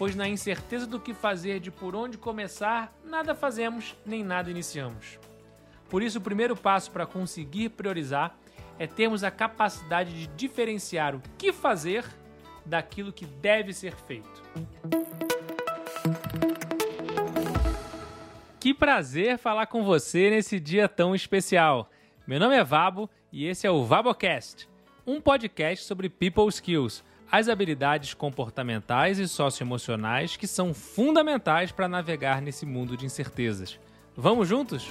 pois na incerteza do que fazer, de por onde começar, nada fazemos nem nada iniciamos. Por isso, o primeiro passo para conseguir priorizar é termos a capacidade de diferenciar o que fazer daquilo que deve ser feito. Que prazer falar com você nesse dia tão especial. Meu nome é Vabo e esse é o Vabocast, um podcast sobre people skills as habilidades comportamentais e socioemocionais que são fundamentais para navegar nesse mundo de incertezas. Vamos juntos?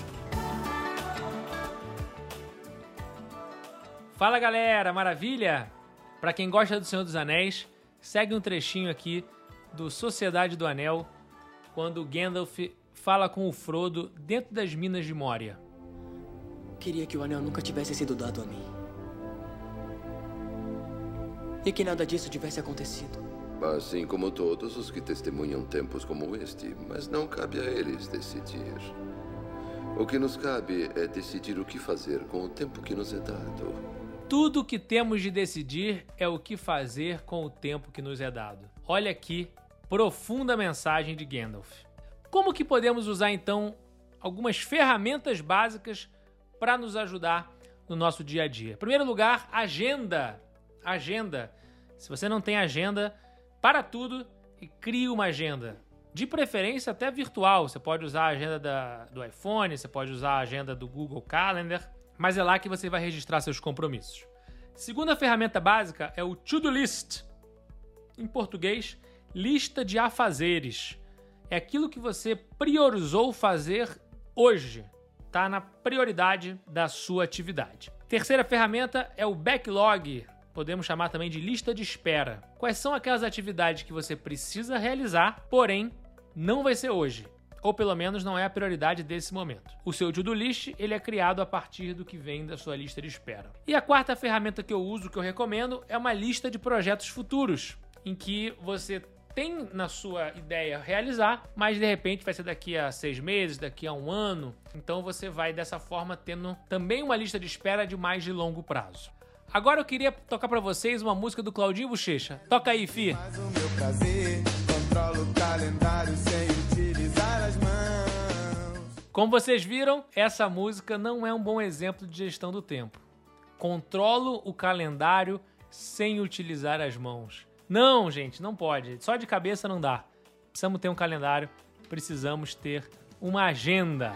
Fala galera, maravilha? Para quem gosta do Senhor dos Anéis, segue um trechinho aqui do Sociedade do Anel, quando Gandalf fala com o Frodo dentro das minas de Moria. Queria que o anel nunca tivesse sido dado a mim e que nada disso tivesse acontecido. Assim como todos os que testemunham tempos como este, mas não cabe a eles decidir. O que nos cabe é decidir o que fazer com o tempo que nos é dado. Tudo o que temos de decidir é o que fazer com o tempo que nos é dado. Olha aqui, profunda mensagem de Gandalf. Como que podemos usar então algumas ferramentas básicas para nos ajudar no nosso dia a dia? Em primeiro lugar, agenda agenda. Se você não tem agenda, para tudo e crie uma agenda. De preferência até virtual. Você pode usar a agenda da, do iPhone, você pode usar a agenda do Google Calendar, mas é lá que você vai registrar seus compromissos. Segunda ferramenta básica é o To-Do List. Em português, lista de afazeres. É aquilo que você priorizou fazer hoje. Está na prioridade da sua atividade. Terceira ferramenta é o backlog podemos chamar também de lista de espera. Quais são aquelas atividades que você precisa realizar, porém não vai ser hoje, ou pelo menos não é a prioridade desse momento. O seu to-do list ele é criado a partir do que vem da sua lista de espera. E a quarta ferramenta que eu uso, que eu recomendo, é uma lista de projetos futuros, em que você tem na sua ideia realizar, mas de repente vai ser daqui a seis meses, daqui a um ano. Então você vai dessa forma tendo também uma lista de espera de mais de longo prazo. Agora eu queria tocar para vocês uma música do Claudinho Bochecha. Toca aí, fi. Como vocês viram, essa música não é um bom exemplo de gestão do tempo. Controlo o calendário sem utilizar as mãos. Não, gente, não pode. Só de cabeça não dá. Precisamos ter um calendário, precisamos ter uma agenda.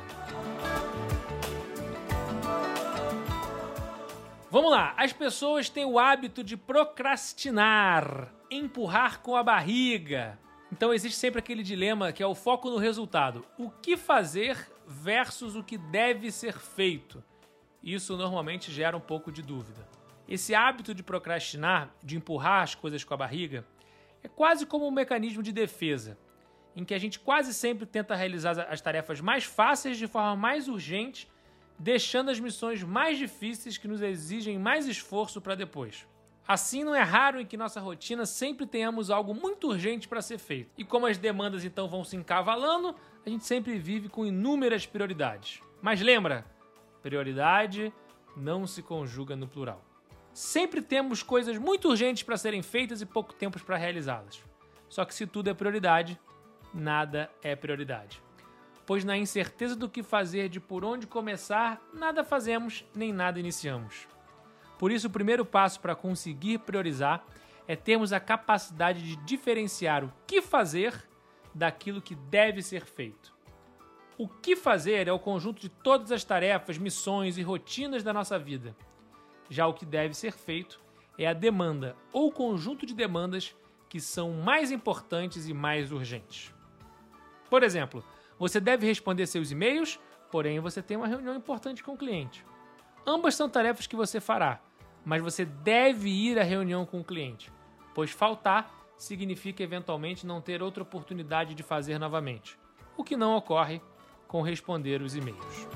Vamos lá, as pessoas têm o hábito de procrastinar, empurrar com a barriga. Então existe sempre aquele dilema que é o foco no resultado. O que fazer versus o que deve ser feito. Isso normalmente gera um pouco de dúvida. Esse hábito de procrastinar, de empurrar as coisas com a barriga, é quase como um mecanismo de defesa, em que a gente quase sempre tenta realizar as tarefas mais fáceis de forma mais urgente deixando as missões mais difíceis que nos exigem mais esforço para depois. Assim, não é raro em que nossa rotina sempre tenhamos algo muito urgente para ser feito. E como as demandas então vão se encavalando, a gente sempre vive com inúmeras prioridades. Mas lembra, prioridade não se conjuga no plural. Sempre temos coisas muito urgentes para serem feitas e pouco tempo para realizá-las. Só que se tudo é prioridade, nada é prioridade pois na incerteza do que fazer, de por onde começar, nada fazemos nem nada iniciamos. Por isso, o primeiro passo para conseguir priorizar é termos a capacidade de diferenciar o que fazer daquilo que deve ser feito. O que fazer é o conjunto de todas as tarefas, missões e rotinas da nossa vida. Já o que deve ser feito é a demanda ou conjunto de demandas que são mais importantes e mais urgentes. Por exemplo, você deve responder seus e-mails, porém você tem uma reunião importante com o cliente. Ambas são tarefas que você fará, mas você deve ir à reunião com o cliente, pois faltar significa eventualmente não ter outra oportunidade de fazer novamente, o que não ocorre com responder os e-mails.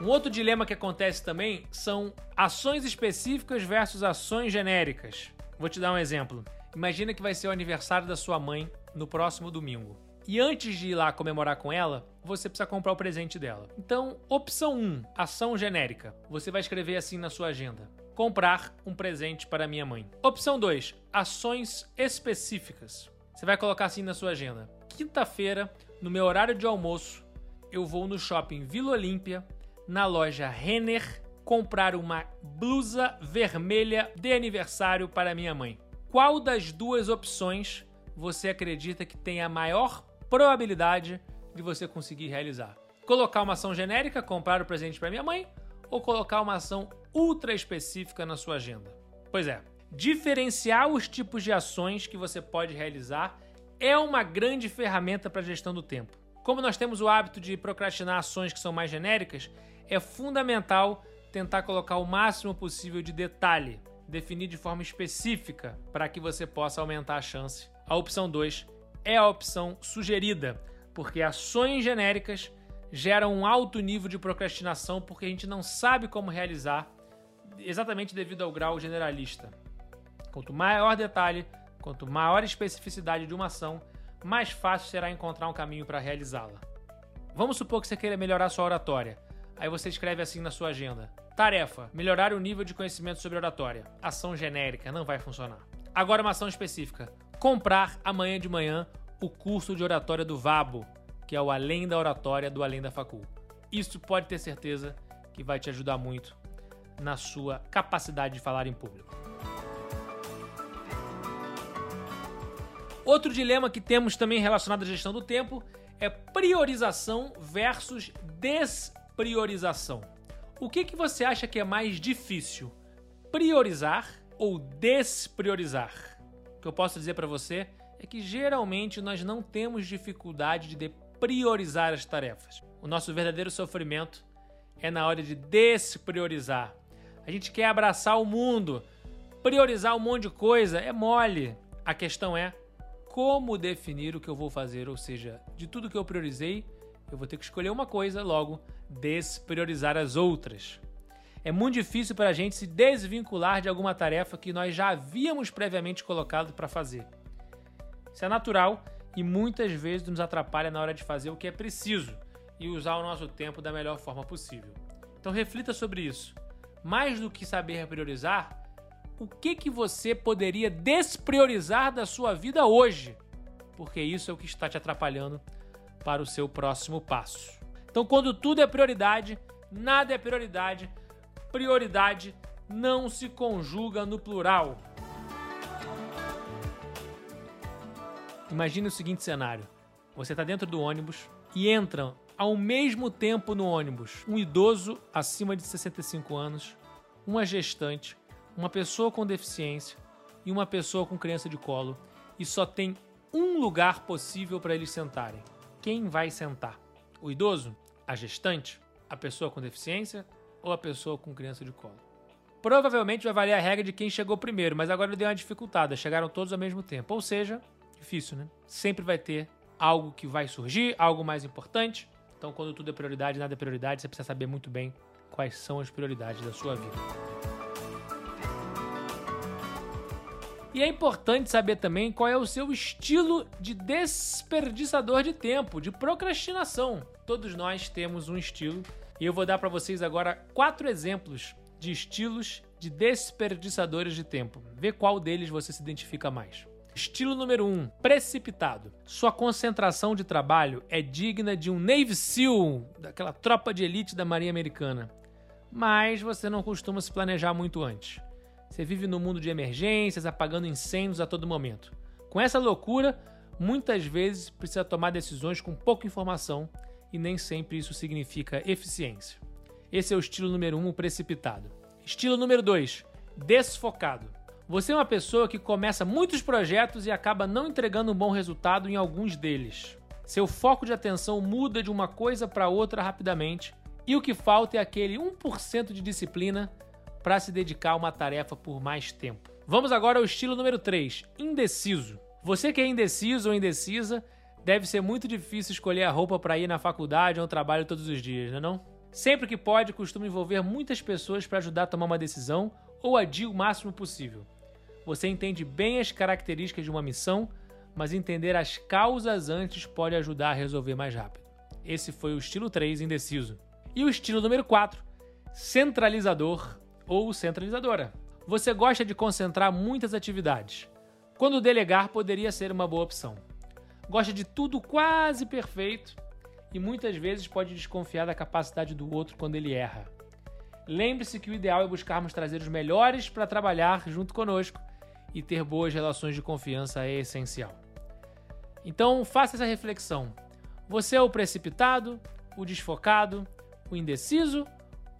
Um outro dilema que acontece também são ações específicas versus ações genéricas. Vou te dar um exemplo. Imagina que vai ser o aniversário da sua mãe no próximo domingo. E antes de ir lá comemorar com ela, você precisa comprar o presente dela. Então, opção 1, ação genérica. Você vai escrever assim na sua agenda: comprar um presente para minha mãe. Opção 2, ações específicas. Você vai colocar assim na sua agenda. Quinta-feira, no meu horário de almoço, eu vou no shopping Vila Olímpia, na loja Renner, comprar uma blusa vermelha de aniversário para minha mãe. Qual das duas opções você acredita que tem a maior probabilidade de você conseguir realizar? Colocar uma ação genérica, comprar o presente para minha mãe, ou colocar uma ação ultra específica na sua agenda? Pois é, diferenciar os tipos de ações que você pode realizar é uma grande ferramenta para a gestão do tempo. Como nós temos o hábito de procrastinar ações que são mais genéricas, é fundamental tentar colocar o máximo possível de detalhe, definir de forma específica para que você possa aumentar a chance. A opção 2 é a opção sugerida, porque ações genéricas geram um alto nível de procrastinação porque a gente não sabe como realizar, exatamente devido ao grau generalista. Quanto maior detalhe, quanto maior especificidade de uma ação, mais fácil será encontrar um caminho para realizá-la. Vamos supor que você queira melhorar sua oratória. Aí você escreve assim na sua agenda: Tarefa: melhorar o nível de conhecimento sobre oratória. Ação genérica não vai funcionar. Agora uma ação específica: comprar amanhã de manhã o curso de oratória do Vabo, que é o Além da Oratória do Além da Facul. Isso pode ter certeza que vai te ajudar muito na sua capacidade de falar em público. Outro dilema que temos também relacionado à gestão do tempo é priorização versus despriorização. O que, que você acha que é mais difícil? Priorizar ou despriorizar? O que eu posso dizer para você é que geralmente nós não temos dificuldade de priorizar as tarefas. O nosso verdadeiro sofrimento é na hora de despriorizar. A gente quer abraçar o mundo, priorizar um monte de coisa, é mole. A questão é como definir o que eu vou fazer, ou seja, de tudo que eu priorizei, eu vou ter que escolher uma coisa, logo despriorizar as outras. É muito difícil para a gente se desvincular de alguma tarefa que nós já havíamos previamente colocado para fazer. Isso é natural e muitas vezes nos atrapalha na hora de fazer o que é preciso e usar o nosso tempo da melhor forma possível. Então reflita sobre isso. Mais do que saber priorizar, o que que você poderia despriorizar da sua vida hoje? Porque isso é o que está te atrapalhando para o seu próximo passo. Então, quando tudo é prioridade, nada é prioridade. Prioridade não se conjuga no plural. Imagine o seguinte cenário: você está dentro do ônibus e entram ao mesmo tempo no ônibus um idoso acima de 65 anos, uma gestante, uma pessoa com deficiência e uma pessoa com criança de colo, e só tem um lugar possível para eles sentarem. Quem vai sentar? O idoso? a gestante, a pessoa com deficiência ou a pessoa com criança de colo. Provavelmente vai valer a regra de quem chegou primeiro, mas agora deu uma dificultada, chegaram todos ao mesmo tempo. Ou seja, difícil, né? Sempre vai ter algo que vai surgir, algo mais importante. Então, quando tudo é prioridade, nada é prioridade, você precisa saber muito bem quais são as prioridades da sua vida. E é importante saber também qual é o seu estilo de desperdiçador de tempo, de procrastinação. Todos nós temos um estilo e eu vou dar para vocês agora quatro exemplos de estilos de desperdiçadores de tempo. Vê qual deles você se identifica mais. Estilo número 1, um, precipitado. Sua concentração de trabalho é digna de um Navy SEAL, daquela tropa de elite da Marinha Americana. Mas você não costuma se planejar muito antes. Você vive no mundo de emergências, apagando incêndios a todo momento. Com essa loucura, muitas vezes precisa tomar decisões com pouca informação e nem sempre isso significa eficiência. Esse é o estilo número 1, um, precipitado. Estilo número 2, desfocado. Você é uma pessoa que começa muitos projetos e acaba não entregando um bom resultado em alguns deles. Seu foco de atenção muda de uma coisa para outra rapidamente e o que falta é aquele 1% de disciplina para se dedicar a uma tarefa por mais tempo. Vamos agora ao estilo número 3, indeciso. Você que é indeciso ou indecisa, deve ser muito difícil escolher a roupa para ir na faculdade ou no trabalho todos os dias, não é não? Sempre que pode, costuma envolver muitas pessoas para ajudar a tomar uma decisão ou adiar o máximo possível. Você entende bem as características de uma missão, mas entender as causas antes pode ajudar a resolver mais rápido. Esse foi o estilo 3, indeciso. E o estilo número 4, centralizador ou centralizadora. Você gosta de concentrar muitas atividades, quando delegar poderia ser uma boa opção. Gosta de tudo quase perfeito e muitas vezes pode desconfiar da capacidade do outro quando ele erra. Lembre-se que o ideal é buscarmos trazer os melhores para trabalhar junto conosco e ter boas relações de confiança é essencial. Então faça essa reflexão. Você é o precipitado, o desfocado, o indeciso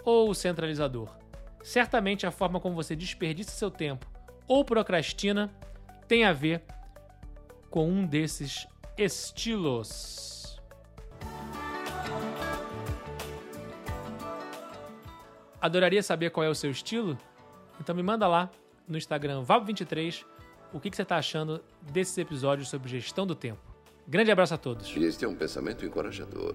ou o centralizador? Certamente a forma como você desperdiça seu tempo ou procrastina tem a ver com um desses estilos. Adoraria saber qual é o seu estilo? Então me manda lá no Instagram Vabo23 o que, você está achando desses episódios sobre gestão do tempo. Grande abraço a todos. Este é um pensamento encorajador.